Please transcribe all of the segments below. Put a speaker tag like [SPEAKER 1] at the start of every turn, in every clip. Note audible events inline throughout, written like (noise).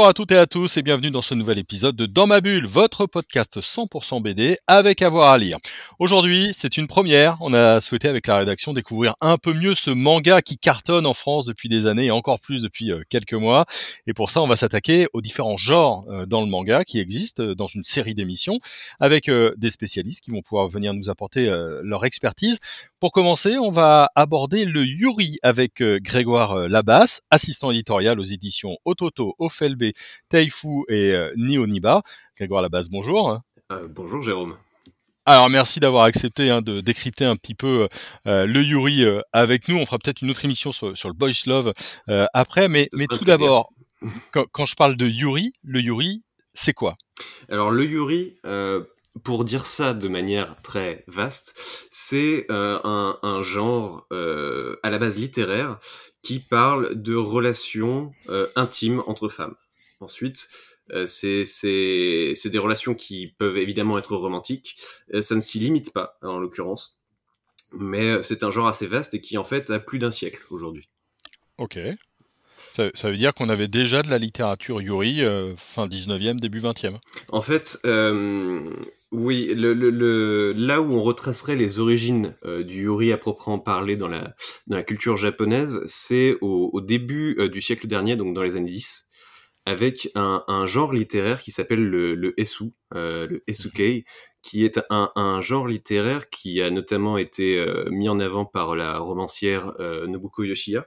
[SPEAKER 1] Bonjour à toutes et à tous et bienvenue dans ce nouvel épisode de Dans ma bulle, votre podcast 100% BD avec avoir à lire. Aujourd'hui, c'est une première. On a souhaité avec la rédaction découvrir un peu mieux ce manga qui cartonne en France depuis des années et encore plus depuis euh, quelques mois. Et pour ça, on va s'attaquer aux différents genres euh, dans le manga qui existent euh, dans une série d'émissions avec des spécialistes qui vont pouvoir venir nous apporter leur expertise. Pour commencer, on va aborder le Yuri avec Grégoire Labasse, assistant éditorial aux éditions Ototo, Taifu et euh, Nioniba. Grégoire Labase, bonjour.
[SPEAKER 2] Euh, bonjour Jérôme.
[SPEAKER 1] Alors merci d'avoir accepté hein, de décrypter un petit peu euh, le Yuri avec nous. On fera peut-être une autre émission sur, le Boys Love après, mais, mais tout d'abord, (laughs) quand, je parle de Yuri, le Yuri, c'est quoi?
[SPEAKER 2] Alors le Yuri, pour dire ça de manière très vaste, c'est un, un, genre à la base littéraire qui parle de relations euh, intimes entre femmes. Ensuite, euh, c'est des relations qui peuvent évidemment être romantiques. Euh, ça ne s'y limite pas, en l'occurrence. Mais c'est un genre assez vaste et qui, en fait, a plus d'un siècle aujourd'hui.
[SPEAKER 1] Ok. Ça, veut dire qu'on avait déjà de la littérature Yuri fin 19e, début 20e.
[SPEAKER 2] En fait, oui, le, là où on retracerait les origines euh, du yuri à proprement parler dans la, dans la culture japonaise, c'est au, début euh, du siècle dernier, donc dans les années 10, avec un, un genre littéraire qui s'appelle le, le esu, euh, le esukei, qui est un, un, genre littéraire qui a notamment été mis en avant par la romancière Nobuko Yoshiya,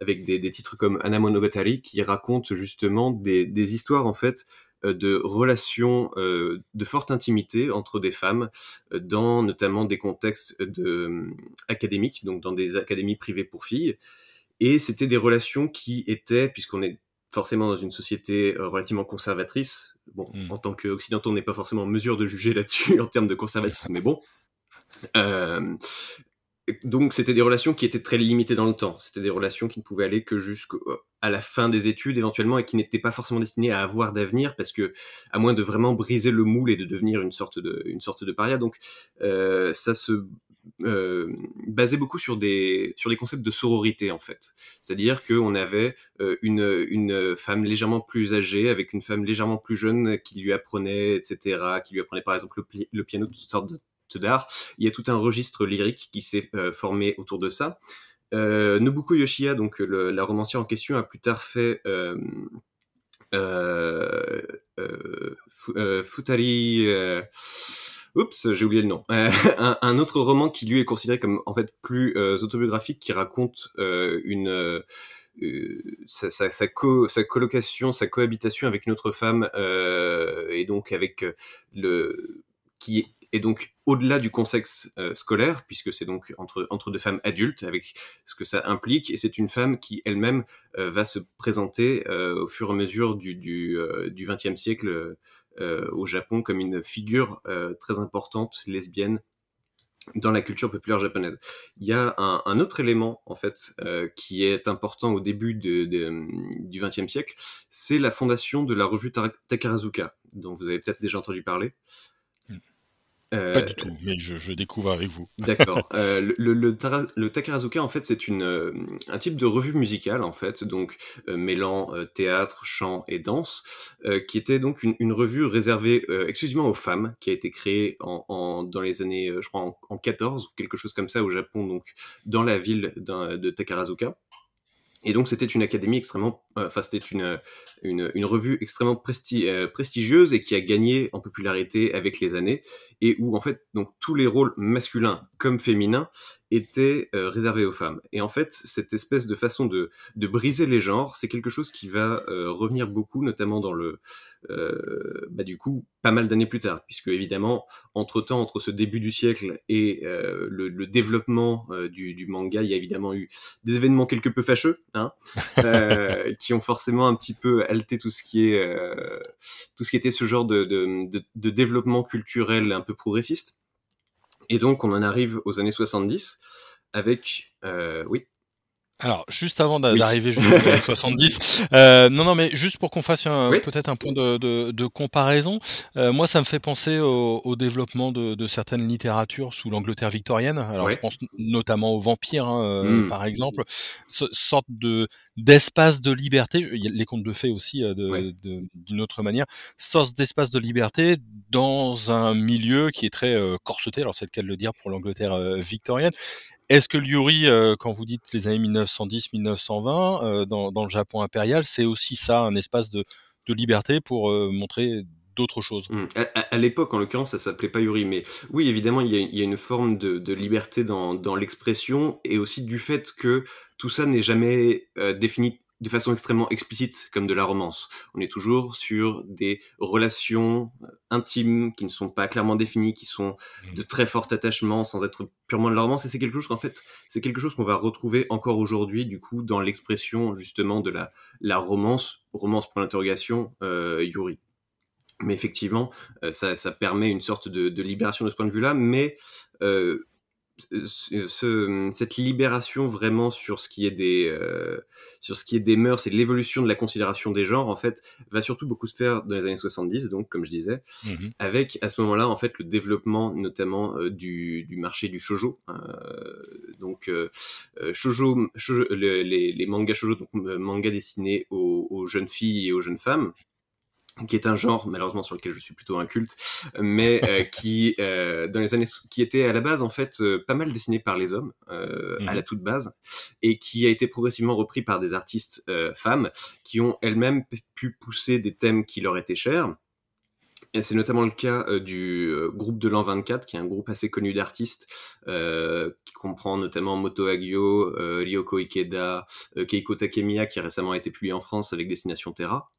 [SPEAKER 2] avec des, des, titres comme Anamonogatari, qui racontent justement des, des histoires en fait euh, de relations euh, de forte intimité entre des femmes euh, dans notamment des contextes de, académiques, donc dans des académies privées pour filles. Et c'était des relations qui étaient, puisqu'on est forcément dans une société relativement conservatrice. Bon, mmh. en tant qu'occidentaux, on n'est pas forcément en mesure de juger là-dessus (laughs) en termes de conservatisme, mais bon. Euh, donc c'était des relations qui étaient très limitées dans le temps. C'était des relations qui ne pouvaient aller que jusqu'à la fin des études éventuellement et qui n'étaient pas forcément destinées à avoir d'avenir parce que à moins de vraiment briser le moule et de devenir une sorte de une sorte de paria. Donc euh, ça se euh, basait beaucoup sur des sur des concepts de sororité en fait. C'est-à-dire qu'on avait euh, une une femme légèrement plus âgée avec une femme légèrement plus jeune qui lui apprenait etc. Qui lui apprenait par exemple le, piano toutes sortes d'art. Il y a tout un registre lyrique qui s'est euh, formé autour de ça. Nobuko Yoshiya, donc la romancière en question, a plus tard fait Futari. Oups, j'ai oublié le nom. (laughs) un, autre roman qui lui est considéré comme en fait plus autobiographique, qui raconte une sa, colocation, sa cohabitation avec une autre femme, et donc avec le qui et donc au-delà du contexte euh, scolaire, puisque c'est donc entre, deux femmes adultes, avec ce que ça implique, et c'est une femme qui elle-même euh, va se présenter euh, au fur et à mesure du, du XXe siècle au Japon comme une figure très importante lesbienne dans la culture populaire japonaise. Il y a un, autre élément en fait qui est important au début du XXe siècle, c'est la fondation de la revue Takarazuka, dont vous avez peut-être déjà entendu parler.
[SPEAKER 1] Euh, Pas du tout, mais je, découvre avec vous. (laughs)
[SPEAKER 2] D'accord. Euh, le, le, Takarazuka, en fait, c'est euh, un type de revue musicale, en fait, donc mêlant théâtre, chant et danse, qui était donc une, revue réservée exclusivement aux femmes, qui a été créée en dans les années, je crois, en, en 14 ou quelque chose comme ça au Japon, donc dans la ville de Takarazuka. Et donc c'était une académie extrêmement, enfin c'était une, revue extrêmement presti prestigieuse et qui a gagné en popularité avec les années et où en fait donc tous les rôles masculins comme féminins étaient réservés aux femmes. Et en fait cette espèce de façon de briser les genres, c'est quelque chose qui va revenir beaucoup, notamment dans le, bah, du coup pas mal d'années plus tard, puisque évidemment entre temps entre ce début du siècle et le, le, développement du, du manga, il y a évidemment eu des événements quelque peu fâcheux Hein, (laughs) euh, qui ont forcément un petit peu halté tout ce qui est euh, tout ce qui était ce genre de, de, de, développement culturel un peu progressiste. Et donc on en arrive aux années 70 avec euh, oui.
[SPEAKER 1] Alors, juste avant d'arriver jusqu'à (laughs) les 70, euh, non, non, mais juste pour qu'on fasse peut-être un point de, comparaison, euh, moi, ça me fait penser au, développement de, certaines littératures sous l'Angleterre victorienne. Alors, je pense notamment aux vampires, hein, euh, hmm. par exemple, sorte de d'espace de liberté. Les contes de fées aussi, d'une autre manière, sorte d'espace de liberté dans un milieu qui est très corseté. Alors, c'est le cas de le dire pour l'Angleterre victorienne. Est-ce que Yuri, euh, quand vous dites les années 1910-1920, euh, dans, le Japon impérial, c'est aussi ça, un espace de, liberté pour euh, montrer d'autres choses?
[SPEAKER 2] Mmh. À, l'époque, en l'occurrence, ça s'appelait pas Yuri, mais oui, évidemment, il y a, une forme de, liberté dans, dans l'expression et aussi du fait que tout ça n'est jamais défini de façon extrêmement explicite, comme de la romance. On est toujours sur des relations euh, intimes qui ne sont pas clairement définies, qui sont mmh. de très fort attachement, sans être purement de la romance. Et c'est quelque chose qu'en fait, c'est quelque chose qu'on va retrouver encore aujourd'hui, du coup, dans l'expression justement de la, la romance, romance pour l'interrogation, euh, Yuri. Mais effectivement, euh, ça, ça, permet une sorte de, de, libération de ce point de vue-là, mais euh, ce, cette libération vraiment sur ce qui est des euh, sur ce qui est des mœurs et l'évolution de la considération des genres en fait va surtout beaucoup se faire dans les années 70 donc comme je disais mmh avec à ce moment-là en fait le développement notamment euh, du, du marché du shojo euh, donc euh, shojo, les, les, mangas shojo donc mangas destinés aux, aux jeunes filles et aux jeunes femmes qui est un genre malheureusement sur lequel je suis plutôt inculte, mais euh, (laughs) qui euh, dans les années qui était à la base en fait euh, pas mal dessiné par les hommes euh, à la mhm. toute base et qui a été progressivement repris par des artistes euh, femmes qui ont elles-mêmes pu pousser des thèmes qui leur étaient chers. C'est notamment le cas du groupe de l'an 24, qui est un groupe assez connu d'artistes, qui comprend notamment Moto Hagio, Ryoko Ikeda, Keiko Takemiya, qui a récemment été publié en France avec Destination Terra.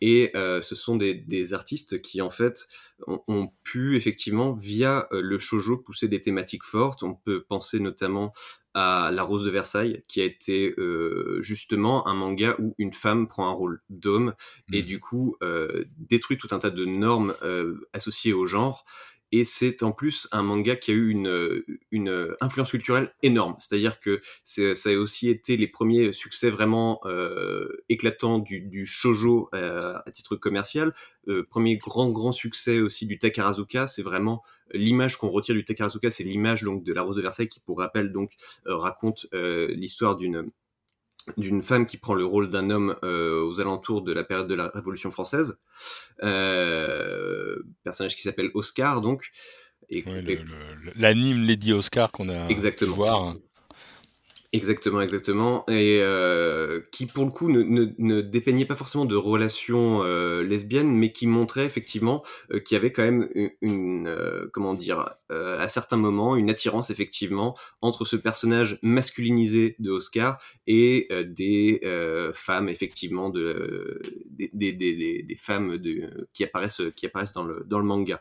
[SPEAKER 2] Et euh, ce sont des, artistes qui, en fait, ont, pu, effectivement, via euh, le shojo, pousser des thématiques fortes. On peut penser notamment à La Rose de Versailles, qui a été euh, justement un manga où une femme prend un rôle d'homme et mmh. du coup détruit tout un tas de normes associées au genre et c'est en plus un manga qui a eu une, une influence culturelle énorme. C'est-à-dire que ça a aussi été les premiers succès vraiment euh, éclatants du, du shojo euh, à titre commercial. Euh, premier grand grand succès aussi du Takarazuka, c'est vraiment l'image qu'on retire du Takarazuka, c'est l'image donc de la Rose de Versailles qui, pour rappel, donc raconte l'histoire d'une d'une femme qui prend le rôle d'un homme euh, aux alentours de la période de la Révolution française, euh, personnage qui s'appelle Oscar donc.
[SPEAKER 1] Et, l'anime Lady Oscar qu'on a
[SPEAKER 2] exactement.
[SPEAKER 1] pu voir.
[SPEAKER 2] Exactement, exactement. Et euh, qui, pour le coup, ne, ne, ne, dépeignait pas forcément de relations euh, lesbiennes, mais qui montrait effectivement euh, qu'il y avait quand même une, euh, comment dire, euh, à certains moments, une attirance effectivement entre ce personnage masculinisé de Oscar et des femmes effectivement de des, des, des, des femmes de, qui apparaissent qui apparaissent dans le dans le manga.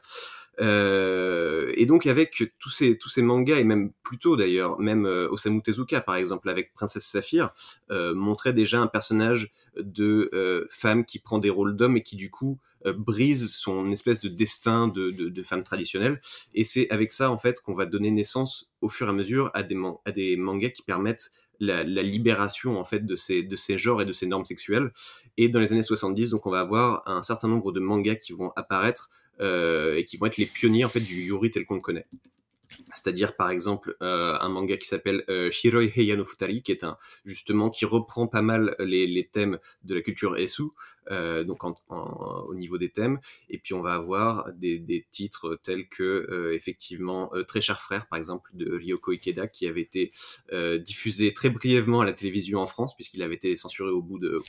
[SPEAKER 2] Euh, et donc avec tous ces tous ces mangas et même plus tôt d'ailleurs, même euh, Osamu Tezuka par exemple avec Princesse Saphir euh, montrait déjà un personnage de femme qui prend des rôles d'homme et qui du coup brise son espèce de destin de, de, femme traditionnelle. Et c'est avec ça en fait qu'on va donner naissance au fur et à mesure à des, à des mangas qui permettent la, la, libération en fait de ces, de ces genres et de ces normes sexuelles. Et dans les années 70, donc on va avoir un certain nombre de mangas qui vont apparaître et qui vont être les pionniers en fait du yuri tel qu'on le connaît. C'est-à-dire par exemple euh, un manga qui s'appelle euh, Shiroi Heia no Futari, qui est un justement qui reprend pas mal les, les thèmes de la culture Esu, euh, donc en, en, au niveau des thèmes. Et puis on va avoir des, des titres tels que euh, effectivement euh, Très cher frère, par exemple de Ryoko Ikeda, qui avait été diffusé très brièvement à la télévision en France, puisqu'il avait été censuré au bout de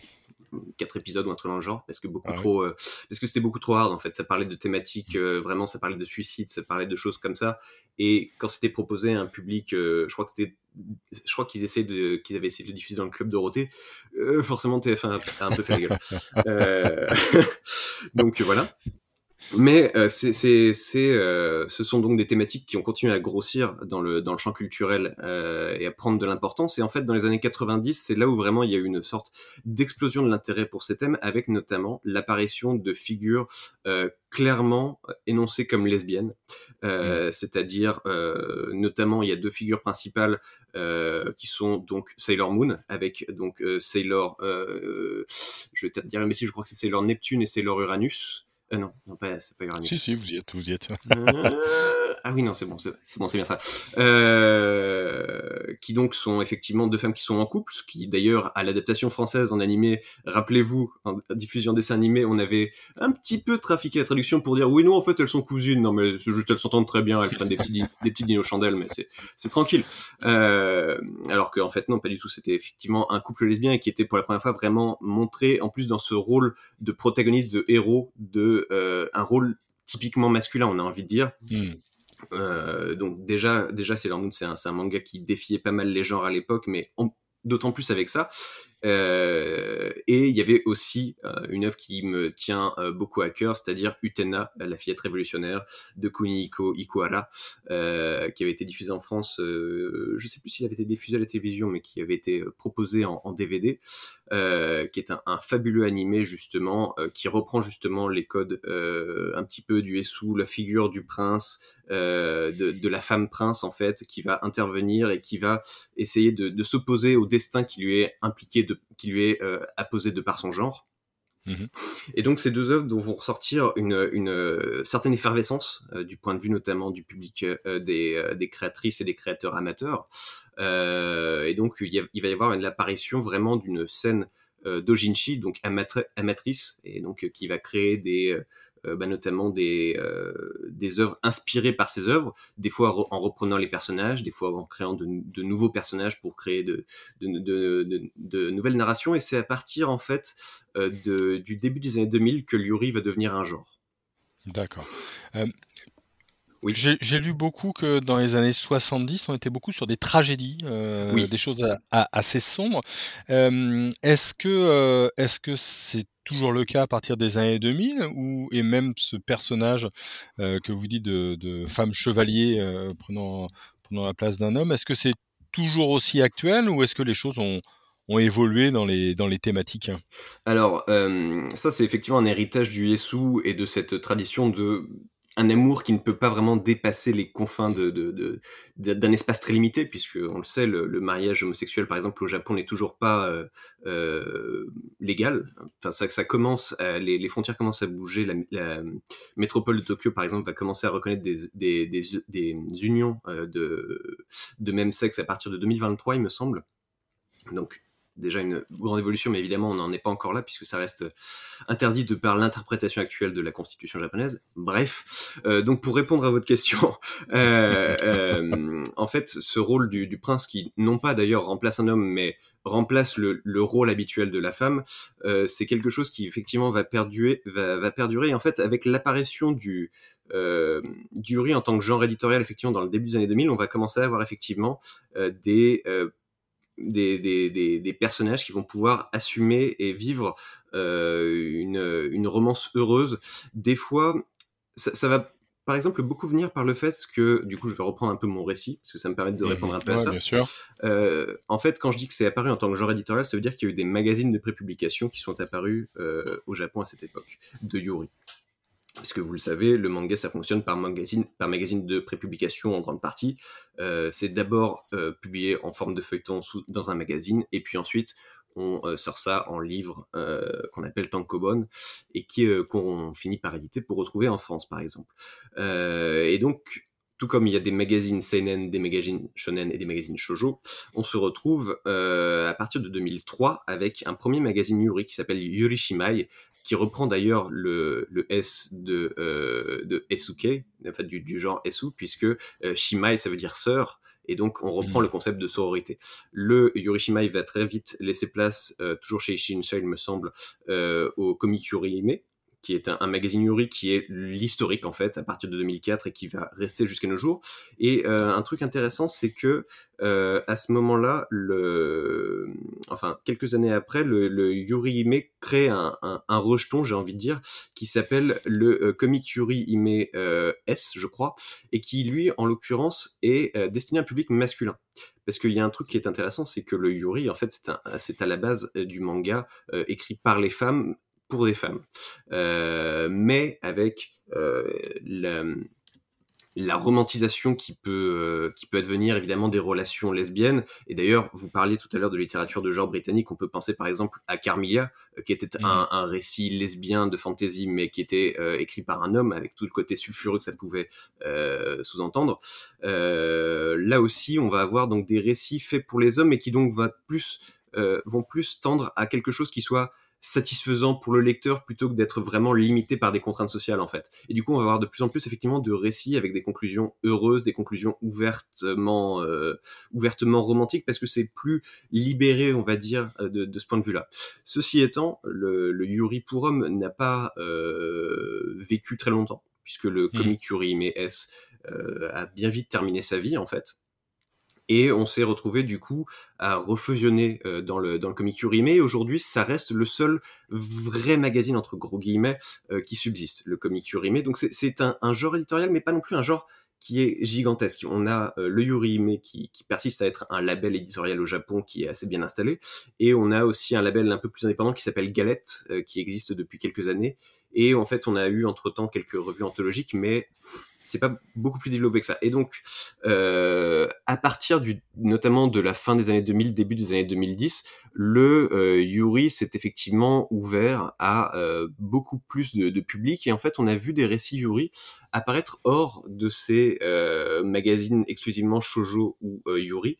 [SPEAKER 2] quatre épisodes ou un truc dans le genre parce que beaucoup ah trop euh, parce que c'était beaucoup trop hard en fait. Ça parlait de thématiques euh, vraiment ça parlait de suicide ça parlait de choses comme ça. Et quand c'était proposé à un public euh, je crois que c'était je crois qu'ils essaient de qu'ils avaient essayé de diffuser dans le club Dorothée forcément TF1 a un peu fait la gueule (laughs) (laughs) donc voilà mais euh, c'est, c'est, c'est, euh, ce sont donc des thématiques qui ont continué à grossir dans le, dans le champ culturel euh, et à prendre de l'importance. Et en fait, dans les années 90, c'est là où vraiment il y a eu une sorte d'explosion de l'intérêt pour ces thèmes, avec notamment l'apparition de figures euh, clairement énoncées comme lesbiennes. Euh, mmh. C'est-à-dire, notamment, il y a deux figures principales qui sont donc Sailor Moon avec donc Sailor, je vais peut-être dire un métier, je crois que c'est Sailor Neptune et Sailor Uranus. non, non pas, c'est pas Uranus.
[SPEAKER 1] Si, si, vous y êtes, vous y êtes.
[SPEAKER 2] Ah oui, non, c'est bon, c'est bon, c'est bien ça. Euh, qui donc sont effectivement deux femmes qui sont en couple, ce qui d'ailleurs à l'adaptation française en animé, rappelez-vous, en diffusion dessin animé, on avait un petit peu trafiqué la traduction pour dire oui, non, en fait, elles sont cousines, non, mais c'est juste elles s'entendent très bien, elles prennent des petits, des petits dinos chandelles, mais c'est, c'est tranquille. Euh, alors qu'en fait, non, pas du tout, c'était effectivement un couple lesbien qui était pour la première fois vraiment montré, en plus dans ce rôle de protagoniste, de héros, de euh, un rôle typiquement masculin, on a envie de dire. Hmm. Euh, donc déjà, déjà c'est un, un, manga qui défiait pas mal les genres à l'époque, mais d'autant plus avec ça. Euh, et il y avait aussi euh, une œuvre qui me tient euh, beaucoup à cœur, c'est-à-dire Utena, la fillette révolutionnaire de Kunihiko Ikuhara, qui avait été diffusée en France, je ne sais plus s'il avait été diffusé à la télévision, mais qui avait été proposé en, DVD, qui est un, fabuleux animé justement, qui reprend justement les codes un petit peu du Essou, la figure du prince, de, de, la femme prince en fait, qui va intervenir et qui va essayer de, de s'opposer au destin qui lui est impliqué de qui lui est euh, apposé de par son genre. Mhm. Et donc ces deux œuvres vont ressortir une, euh, certaine effervescence euh, du point de vue notamment du public des, créatrices et des créateurs amateurs. et donc il, il, va y avoir l'apparition vraiment d'une scène d'Ojinshi, donc amatrice, et donc qui va créer des, euh, bah, notamment des, euh, des œuvres inspirées par ces œuvres, des fois en reprenant les personnages, des fois en créant de, de nouveaux personnages pour créer de, de, de nouvelles narrations. Et c'est à partir en fait euh, du début des années 2000 que Lyuri va devenir un genre.
[SPEAKER 1] D'accord. Oui. J'ai lu beaucoup que dans les années 70, on était beaucoup sur des tragédies, des choses assez sombres. est-ce que est-ce que c'est toujours le cas à partir des années 2000 ou et même ce personnage euh, que vous dites de, femme chevalier euh, prenant, prenant la place d'un homme, est-ce que c'est toujours aussi actuel ou est-ce que les choses ont, ont évolué dans les, dans les thématiques?
[SPEAKER 2] Alors, euh, ça c'est effectivement un héritage du Yesu et de cette tradition de un amour qui ne peut pas vraiment dépasser les confins de, de, d'un espace très limité, puisque on le sait, le, mariage homosexuel, par exemple, au Japon n'est toujours pas euh, euh, légal. Enfin, ça, ça commence, les, les, frontières commencent à bouger. La, métropole de Tokyo, par exemple, va commencer à reconnaître des, des, des, des unions euh, de, de même sexe à partir de 2023, il me semble. Donc, déjà une grande évolution, mais évidemment, on n'en est pas encore là puisque ça reste interdit de par l'interprétation actuelle de la constitution japonaise. Bref, euh, donc pour répondre à votre question, (laughs) euh, euh, en fait, ce rôle du, prince qui, non pas d'ailleurs remplace un homme, mais remplace le, le rôle habituel de la femme, euh, c'est quelque chose qui effectivement va perdurer, va, perdurer. Et en fait, avec l'apparition du euh, en tant que genre éditorial, effectivement, dans le début des années 2000, on va commencer à avoir effectivement des des, des, des, personnages qui vont pouvoir assumer et vivre euh, une, une, romance heureuse. Des fois, ça, ça, va par exemple beaucoup venir par le fait que, du coup, je vais reprendre un peu mon récit, parce que ça me permet de répondre un peu à ça.
[SPEAKER 1] Bien sûr.
[SPEAKER 2] Euh, en fait, quand je dis que c'est apparu en tant que genre éditorial, ça veut dire qu'il y a eu des magazines de prépublication qui sont apparus euh, au Japon à cette époque, de Yuri. Puisque vous le savez, le manga, ça fonctionne par magazine, par magazine de prépublication en grande partie. Euh, c'est d'abord euh, publié en forme de feuilleton dans un magazine, et puis ensuite, on euh, sort ça en livre qu'on appelle Tankobon, et qui qu'on finit par éditer pour retrouver en France, par exemple. et donc, tout comme il y a des magazines seinen, des magazines shonen et des magazines shojo, on se retrouve à partir de 2003 avec un premier magazine Yuri qui s'appelle Yuri Shimai, qui reprend d'ailleurs le, le, S de, euh, de Esuke, en fait, du, du genre Esu, puisque euh, Shimai, ça veut dire sœur, et donc on reprend mm. le concept de sororité. Le Yuri Shimai va très vite laisser place, euh, toujours chez Shinsha, il me semble, euh, au comic Yuri Hime, qui est un, magazine Yuri qui est l'historique en fait à partir de 2004 et qui va rester jusqu'à nos jours. Et euh, un truc intéressant, c'est que euh, à ce moment-là, le, enfin quelques années après, le, Yuri Ime crée un, un, rejeton, j'ai envie de dire, qui s'appelle le euh, Comic Yuri Ime S, je crois, et qui lui, en l'occurrence, est destiné à un public masculin parce qu'il y a un truc qui est intéressant, c'est que le Yuri, en fait, c'est à la base du manga écrit par les femmes pour des femmes, euh, mais avec euh, la romantisation qui peut qui peut advenir évidemment des relations lesbiennes. Et d'ailleurs vous parliez tout à l'heure de littérature de genre britannique. On peut penser par exemple à Carmilla qui était mmh. un, un, récit lesbien de fantasy mais qui était écrit par un homme avec tout le côté sulfureux que ça pouvait sous-entendre. Là aussi on va avoir donc des récits faits pour les hommes et qui donc va plus vont plus tendre à quelque chose qui soit satisfaisant pour le lecteur plutôt que d'être vraiment limité par des contraintes sociales en fait. Et du coup, on va avoir de plus en plus effectivement de récits avec des conclusions heureuses, des conclusions ouvertement euh, ouvertement romantiques parce que c'est plus libéré, on va dire, euh, de, de ce point de vue-là. Ceci étant, le, le Yuri pour homme n'a pas euh, vécu très longtemps puisque le mmh. comic Yuri mais S euh, a bien vite terminé sa vie en fait. Et on s'est retrouvé du coup à refusionner euh, dans le dans le comic Yurimé. Aujourd'hui, ça reste le seul vrai magazine entre gros guillemets euh, qui subsiste, le comic Yurimé. Donc c'est un, un genre éditorial, mais pas non plus un genre qui est gigantesque. On a euh, le Yurihime qui, qui persiste à être un label éditorial au Japon qui est assez bien installé, et on a aussi un label un peu plus indépendant qui s'appelle Galette, qui existe depuis quelques années. Et en fait, on a eu entre-temps quelques revues anthologiques, mais c'est pas beaucoup plus développé que ça. Et donc, euh, à partir du, notamment de la fin des années 2000, début des années 2010, le euh, Yuri s'est effectivement ouvert à euh, beaucoup plus de, de, public. Et en fait, on a vu des récits Yuri apparaître hors de ces euh, magazines exclusivement shojo ou euh, Yuri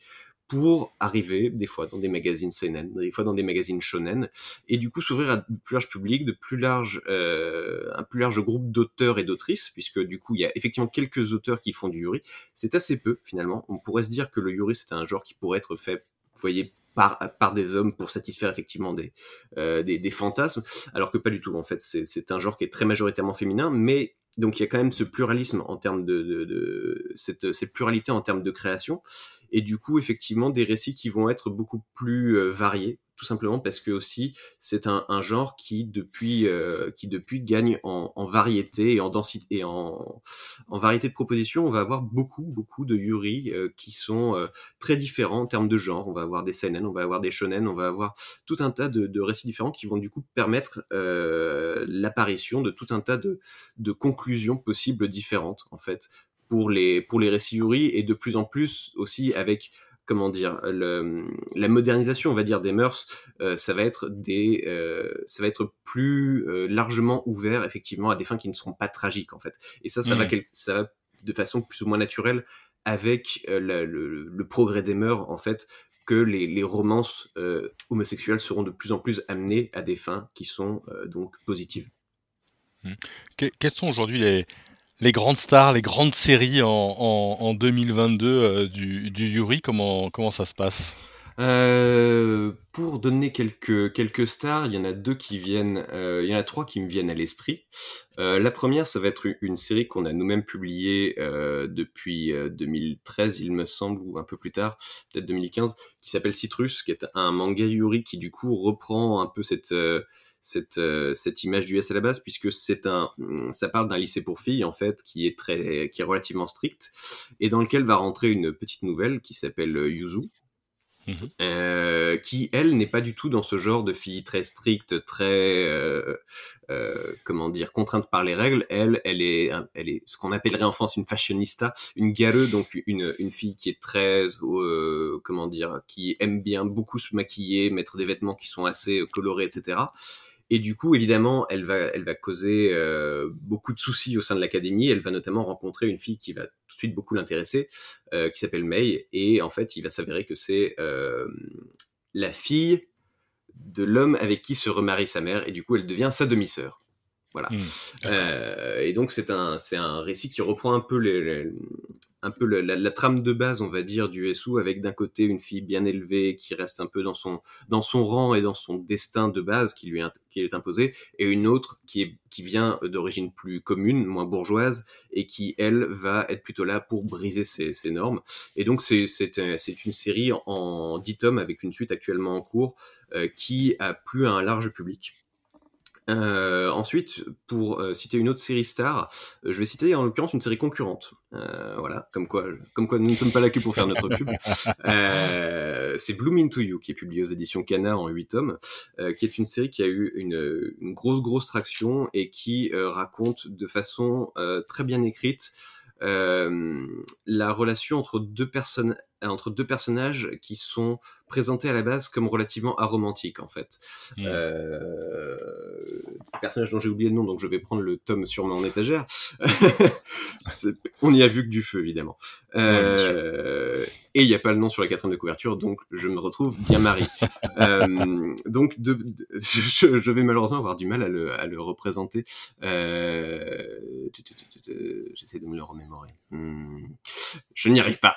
[SPEAKER 2] pour arriver des fois dans des magazines seinen, des fois dans des magazines shonen, et du coup s'ouvrir à de plus large public, de plus large, euh, un plus large groupe d'auteurs et d'autrices, puisque du coup il y a effectivement quelques auteurs qui font du yuri. C'est assez peu finalement. On pourrait se dire que le yuri c'est un genre qui pourrait être fait, vous voyez, par, des hommes pour satisfaire effectivement des, euh, des, des, fantasmes, alors que pas du tout en fait. C'est un genre qui est très majoritairement féminin, mais donc il y a quand même ce pluralisme en termes de, cette pluralité en termes de création et du coup effectivement des récits qui vont être beaucoup plus euh, variés tout simplement parce que aussi c'est un, genre qui depuis euh, qui depuis gagne en, variété et en densité et en, variété de propositions. On va avoir beaucoup beaucoup de yuri euh, qui sont très différents en termes de genre. On va avoir des seinen on va avoir des shonen on va avoir tout un tas de, récits différents qui vont du coup permettre l'apparition de tout un tas de conclusions possibles différentes en fait pour les pour les et de plus en plus aussi avec comment dire le, la modernisation on va dire des mœurs euh, ça va être des euh, ça va être plus euh, largement ouvert effectivement à des fins qui ne seront pas tragiques en fait et ça ça mmh. va ça va de façon plus ou moins naturelle avec la, le, le, progrès des mœurs en fait que les, les romances homosexuelles seront de plus en plus amenées à des fins qui sont donc positives.
[SPEAKER 1] Mmh. Que, quels sont aujourd'hui les, les grandes stars, les grandes séries en, en, en 2022 euh, du, Yuri, comment, comment ça se passe?
[SPEAKER 2] Euh, pour donner quelques quelques stars, il y en a deux qui viennent, euh, il y en a trois qui me viennent à l'esprit. La première, ça va être une série qu'on a nous-mêmes publiée depuis 2013, il me semble, ou un peu plus tard, peut-être 2015, qui s'appelle Citrus, qui est un manga Yuri qui du coup reprend un peu cette cette, euh, cette image du S à la base puisque c'est un ça parle d'un lycée pour filles en fait qui est très qui est relativement strict et dans lequel va rentrer une petite nouvelle qui s'appelle euh, Yuzu Mmh. Euh, qui elle n'est pas du tout dans ce genre de fille très stricte, très euh, euh, comment dire contrainte par les règles. Elle, elle est, elle est ce qu'on appellerait en France une fashionista, une galeuse, donc une, une fille qui est très euh, comment dire, qui aime bien beaucoup se maquiller, mettre des vêtements qui sont assez colorés, etc. Et du coup, évidemment, elle va, elle va causer euh, beaucoup de soucis au sein de l'académie. Elle va notamment rencontrer une fille qui va tout de suite beaucoup l'intéresser, euh, qui s'appelle May. Et en fait, il va s'avérer que c'est euh, la fille de l'homme avec qui se remarie sa mère. Et du coup, elle devient sa demi-sœur. Voilà. Mmh, euh, et donc c'est un c'est un récit qui reprend un peu les, les un peu la, la, la, trame de base, on va dire, du SU, avec d'un côté une fille bien élevée qui reste un peu dans son dans son rang et dans son destin de base qui lui est, qui est imposé, et une autre qui est qui vient d'origine plus commune, moins bourgeoise, et qui elle va être plutôt là pour briser ces, normes. Et donc c'est une série en 10 tomes avec une suite actuellement en cours euh, qui a plu à un large public. Euh, ensuite, pour euh, citer une autre série star, euh, je vais citer en l'occurrence une série concurrente. Euh, voilà, comme quoi, comme quoi nous ne sommes pas là que pour faire notre pub. (laughs) Euh, c'est Bloom Into You qui est publié aux éditions Cana en 8 tomes, qui est une série qui a eu une, une grosse grosse traction et qui raconte de façon très bien écrite la relation entre deux personnes entre deux personnages qui sont présentés à la base comme relativement aromantiques en fait. Mmh. Euh, personnage dont j'ai oublié le nom, donc je vais prendre le tome sur mon étagère. (laughs) on y a vu que du feu évidemment. Euh, et il n'y a pas le nom sur la quatrième de couverture, donc je me retrouve bien marié. (laughs) euh, donc de, (laughs) je, vais malheureusement avoir du mal à le, à le représenter. J'essaie de me le remémorer. Hmm. Je n'y arrive pas.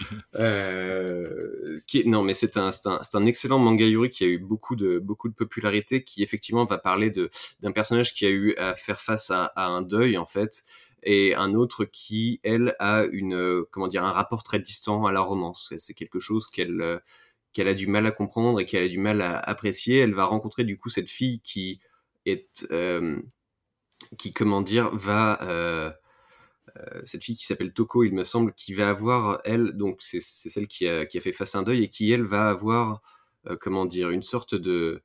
[SPEAKER 2] (laughs) Euh, qui non, mais c'est un, un, un, excellent manga Yuri qui a eu beaucoup de, beaucoup de popularité, qui effectivement va parler de d'un personnage qui a eu à faire face à, à, un deuil en fait, et un autre qui, elle, a une, comment dire, un rapport très distant à la romance. C'est quelque chose qu'elle qu'elle a du mal à comprendre et qu'elle a du mal à apprécier. Elle va rencontrer du coup cette fille qui est, euh, qui comment dire, va euh, euh, cette fille qui s'appelle Toko, il me semble, qui va avoir, elle, donc c'est celle qui a, fait face à un deuil et qui, elle, va avoir, euh, comment dire, une sorte de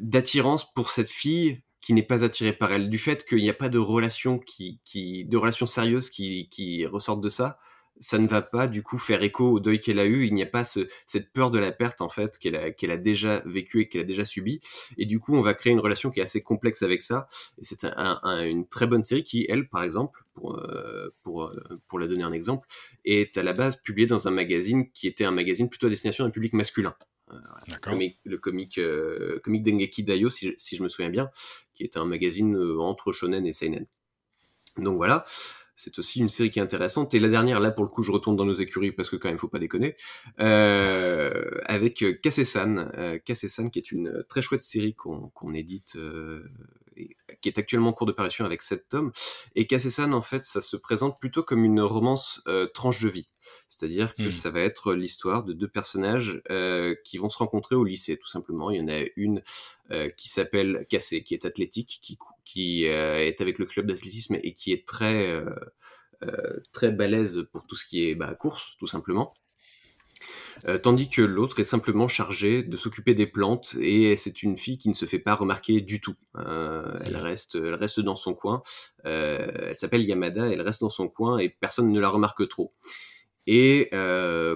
[SPEAKER 2] d'attirance pour cette fille qui n'est pas attirée par elle, du fait qu'il n'y a pas de relation qui, de relation sérieuse qui, qui ressortent de ça, ça ne va pas du coup faire écho au deuil qu'elle a eu. Il n'y a pas ce, cette peur de la perte en fait qu'elle a, déjà vécu et qu'elle a déjà subi. Et du coup, on va créer une relation qui est assez complexe avec ça. Et c'est un, une très bonne série qui, elle, par exemple, pour, euh, pour, euh, pour la donner un exemple, est à la base publiée dans un magazine qui était un magazine plutôt à destination d'un public masculin. Euh, le comique, euh, comique Dengeki Dayo, si, si, je me souviens bien, qui était un magazine entre shonen et seinen. Donc voilà, c'est aussi une série qui est intéressante. Et la dernière, là pour le coup, je retourne dans nos écuries parce que quand même, faut pas déconner, euh, avec Kase-san, euh, Kase-san qui est une très chouette série qu'on édite, euh, et, qui est actuellement en cours de parution avec sept tomes. Et Kase-san, en fait, ça se présente plutôt comme une romance euh, tranche de vie. C'est-à-dire que mmh. ça va être l'histoire de deux personnages euh, qui vont se rencontrer au lycée, tout simplement. Il y en a une euh, qui s'appelle Cassé, qui est athlétique, qui, qui est avec le club d'athlétisme et qui est très très balèze pour tout ce qui est bah, course, tout simplement. Euh, tandis que l'autre est simplement chargée de s'occuper des plantes et c'est une fille qui ne se fait pas remarquer du tout. Euh, elle reste, elle reste dans son coin. Euh, elle s'appelle Yamada, elle reste dans son coin et personne ne la remarque trop. Et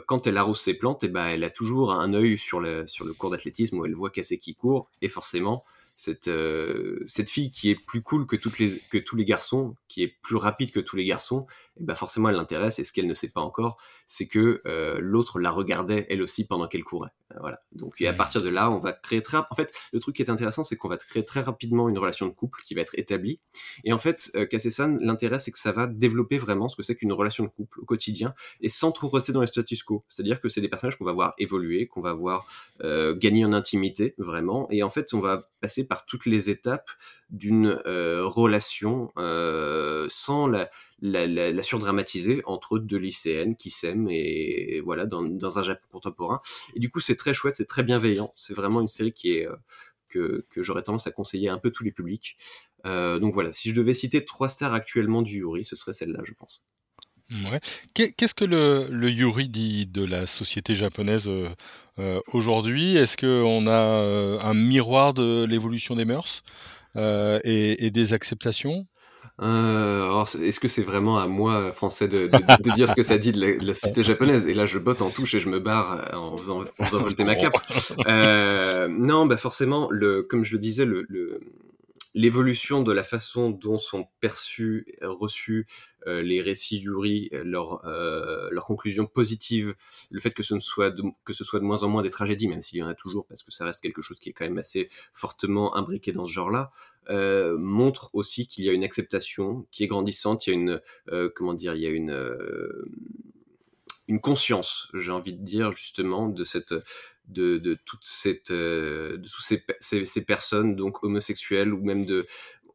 [SPEAKER 2] quand elle arrose ses plantes, et eh ben, elle a toujours un œil sur le, sur le cours d'athlétisme où elle voit qui court, et forcément, cette, euh, cette fille qui est plus cool que, toutes les, que tous les garçons, qui est plus rapide que tous les garçons, et ben forcément elle l'intéresse. Et ce qu'elle ne sait pas encore, c'est que euh, l'autre la regardait elle aussi pendant qu'elle courait. Voilà. Donc et à partir de là, on va créer très. En fait, le truc qui est intéressant, c'est qu'on va créer très rapidement une relation de couple qui va être établie. Et en fait, euh, Kassesan, l'intérêt, c'est que ça va développer vraiment ce que c'est qu'une relation de couple au quotidien et sans trop rester dans les status quo. C'est-à-dire que c'est des personnages qu'on va voir évoluer, qu'on va voir euh, gagner en intimité vraiment. Et en fait, on va passer par toutes les étapes d'une euh, relation euh, sans la, surdramatiser entre deux lycéennes qui s'aiment et, voilà dans, un Japon contemporain. Et du coup, c'est très chouette, c'est très bienveillant. C'est vraiment une série qui est euh, que, que j'aurais tendance à conseiller à un peu tous les publics. Donc voilà, si je devais citer trois stars actuellement du Yuri, ce serait celle-là, je pense.
[SPEAKER 1] Ouais. Qu'est-ce que le, le, Yuri dit de la société japonaise euh, euh aujourd'hui? Est-ce qu'on a un miroir de l'évolution des mœurs euh, et, et, des acceptations?
[SPEAKER 2] Euh, est-ce que c'est vraiment à moi, français, de, de, de, dire ce que ça dit de la, de la, société japonaise? Et là, je botte en touche et je me barre en faisant, en faisant volter ma cape. (laughs) Euh, non, bah forcément, le, comme je le disais, le, le l'évolution de la façon dont sont perçus, reçus euh, les récits Yuri, euh, leur conclusion positive, le fait que ce, ne soit de, que ce soit de moins en moins des tragédies, même s'il y en a toujours, parce que ça reste quelque chose qui est quand même assez fortement imbriqué dans ce genre-là, euh, montre aussi qu'il y a une acceptation qui est grandissante, il y a une, euh, comment dire, il y a euh, une conscience, j'ai envie de dire justement, de cette de, de toute cette euh, de toutes ces, ces, ces, personnes donc homosexuelles ou même de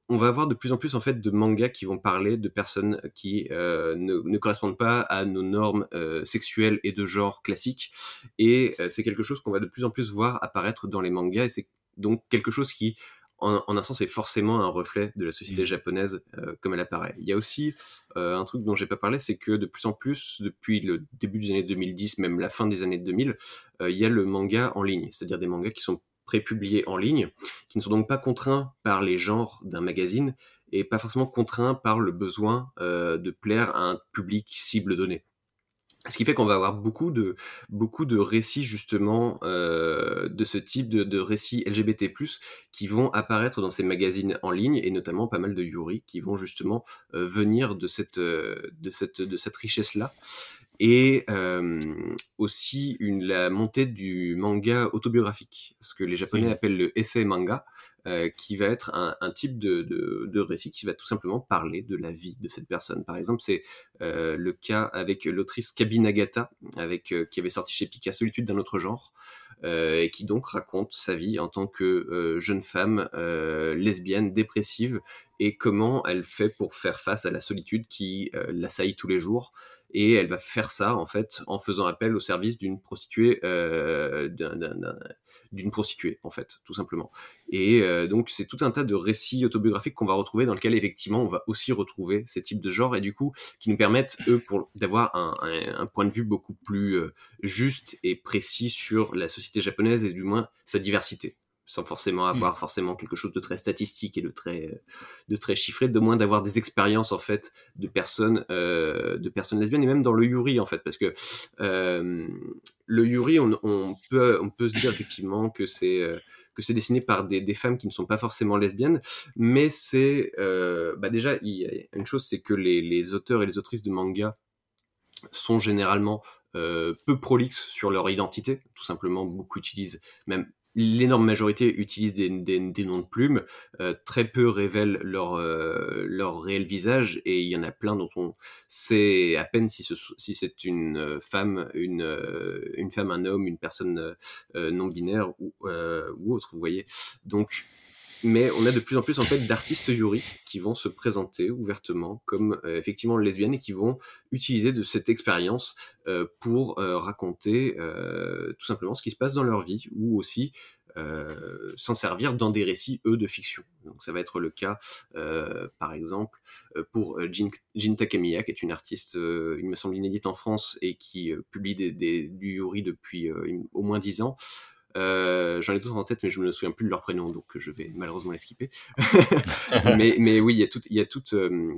[SPEAKER 2] on va avoir de plus en plus en fait de mangas qui vont parler de personnes qui euh, ne, ne, correspondent pas à nos normes euh, sexuelles et de genre classiques. Et euh, c'est quelque chose qu'on va de plus en plus voir apparaître dans les mangas et c'est donc quelque chose qui en, en, un sens, est forcément un reflet de la société mmh. japonaise euh, comme elle apparaît. Il y a aussi euh, un truc dont j'ai pas parlé, c'est que de plus en plus, depuis le début des années 2010, même la fin des années 2000, euh, il y a le manga en ligne, c'est-à-dire des mangas qui sont prépubliés en ligne, qui ne sont donc pas contraints par les genres d'un magazine, et pas forcément contraint par le besoin de plaire à un public cible donné. Ce qui fait qu'on va avoir beaucoup de beaucoup de récits justement euh, de ce type de, de récits LGBT+ qui vont apparaître dans ces magazines en ligne et notamment pas mal de yuri qui vont justement euh, venir de cette euh, de cette de cette richesse là et aussi une, la montée du manga autobiographique, ce que les Japonais mmh. appellent le essai manga, euh, qui va être un, type de, de, récit qui va tout simplement parler de la vie de cette personne. Par exemple, c'est euh, le cas avec l'autrice Kabinagata, avec euh, qui avait sorti chez Pika Solitude d'un autre genre, et qui donc raconte sa vie en tant que jeune femme lesbienne dépressive et comment elle fait pour faire face à la solitude qui l'assaillit tous les jours et elle va faire ça en fait en faisant appel au service d'une prostituée euh, d'une prostituée en fait tout simplement. Et euh, donc c'est tout un tas de récits autobiographiques qu'on va retrouver dans lequel effectivement on va aussi retrouver ces types de genres et du coup qui nous permettent eux pour d'avoir un, point de vue beaucoup plus euh, juste et précis sur la société japonaise et du moins sa diversité sans forcément mmh. avoir forcément quelque chose de très statistique et de très de très chiffré, de moins d'avoir des expériences en fait de personnes euh, de personnes lesbiennes et même dans le yuri en fait. Parce que euh, le yuri on, on, peut on peut se dire effectivement que c'est euh, que c'est dessiné par des, des, femmes qui ne sont pas forcément lesbiennes, mais c'est euh, bah déjà il y a une chose c'est que les, les auteurs et les autrices de manga sont généralement euh, peu prolixes sur leur identité, tout simplement beaucoup utilisent même l'énorme majorité utilise des, noms de plumes, euh, très peu révèlent leur, euh, leur réel visage, et il y en a plein dont on sait à peine si, ce, si c'est une femme, une, euh, une femme, un homme, une personne euh, non binaire ou, euh, ou autre, vous voyez. Donc mais on a de plus en plus en fait d'artistes yuri qui vont se présenter ouvertement comme euh, effectivement lesbiennes et qui vont utiliser de cette expérience euh, pour euh, raconter tout simplement ce qui se passe dans leur vie ou aussi s'en servir dans des récits eux de fiction. Donc ça va être le cas par exemple pour Jin, Jin, qui est une artiste il me semble inédite en France et qui publie des, du yuri depuis au moins dix ans. Euh, J'en ai d'autres en tête, mais je me souviens plus de leur prénom, donc je vais malheureusement les skipper. (laughs) mais, oui, il y a tout, euh,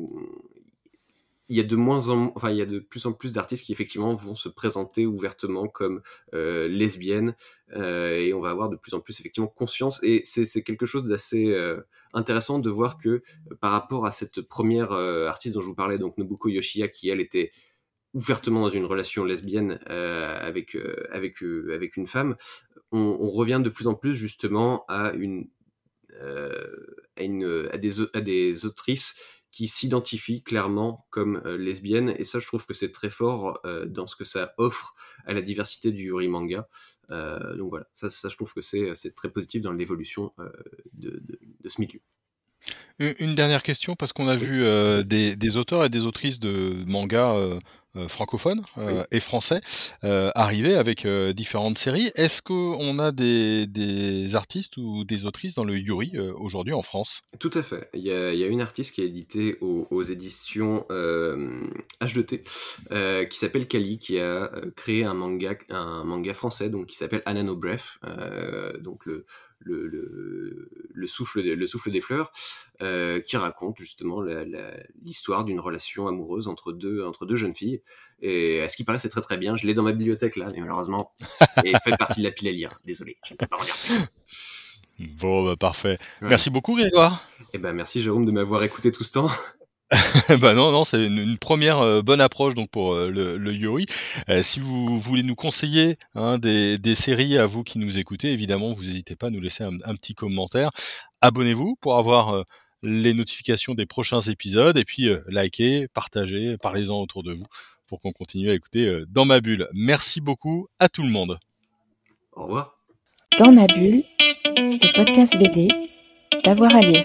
[SPEAKER 2] il y a de moins en, enfin, il y a de plus en plus d'artistes qui effectivement vont se présenter ouvertement comme euh, lesbiennes, euh, et on va avoir de plus en plus effectivement conscience. Et c'est quelque chose d'assez euh, intéressant de voir que par rapport à cette première euh, artiste dont je vous parlais, donc Nobuko Yoshiya, qui elle était ouvertement dans une relation lesbienne euh, avec euh, avec euh, avec une femme, on, on, revient de plus en plus justement à une à, une, à des à des autrices qui s'identifient clairement comme lesbiennes. Et ça je trouve que c'est très fort dans ce que ça offre à la diversité du yuri manga. Donc voilà ça, ça je trouve que c'est c'est très positif dans l'évolution de, de, de ce milieu.
[SPEAKER 1] Une dernière question, parce qu'on a vu euh, des, des, auteurs et des autrices de manga euh, francophones euh, oui. et français euh, arriver avec différentes séries. Est-ce qu'on a des, des, artistes ou des autrices dans le Yuri aujourd'hui en France?
[SPEAKER 2] Tout à fait. Il y, a, il y, a, une artiste qui est éditée aux, aux éditions H2T qui s'appelle Kali, qui a créé un manga, un manga français donc, qui s'appelle Anano Breath, donc le le, le, le, souffle, le souffle des fleurs, euh, qui raconte justement l'histoire d'une relation amoureuse entre deux, entre deux jeunes filles. Et à ce qui paraît, c'est très très bien. Je l'ai dans ma bibliothèque là, mais malheureusement, (laughs) et fait partie de la pile à lire. Désolé, je ne peux pas en lire.
[SPEAKER 1] Bon, bah, parfait. Ouais. Merci beaucoup, Grégoire.
[SPEAKER 2] Eh ben, merci, Jérôme, de m'avoir écouté tout ce temps. (laughs)
[SPEAKER 1] bah non, non, c'est une, une, première euh, bonne approche donc pour euh, le, le, Yuri. Euh, si vous voulez nous conseiller hein, des, des, séries à vous qui nous écoutez, évidemment, vous n'hésitez pas à nous laisser un, un petit commentaire. Abonnez-vous pour avoir euh, les notifications des prochains épisodes et puis euh, likez, partagez, parlez-en autour de vous pour qu'on continue à écouter dans ma bulle. Merci beaucoup à tout le monde.
[SPEAKER 2] Au revoir.
[SPEAKER 3] Dans ma bulle, le podcast BD, d'avoir à lire.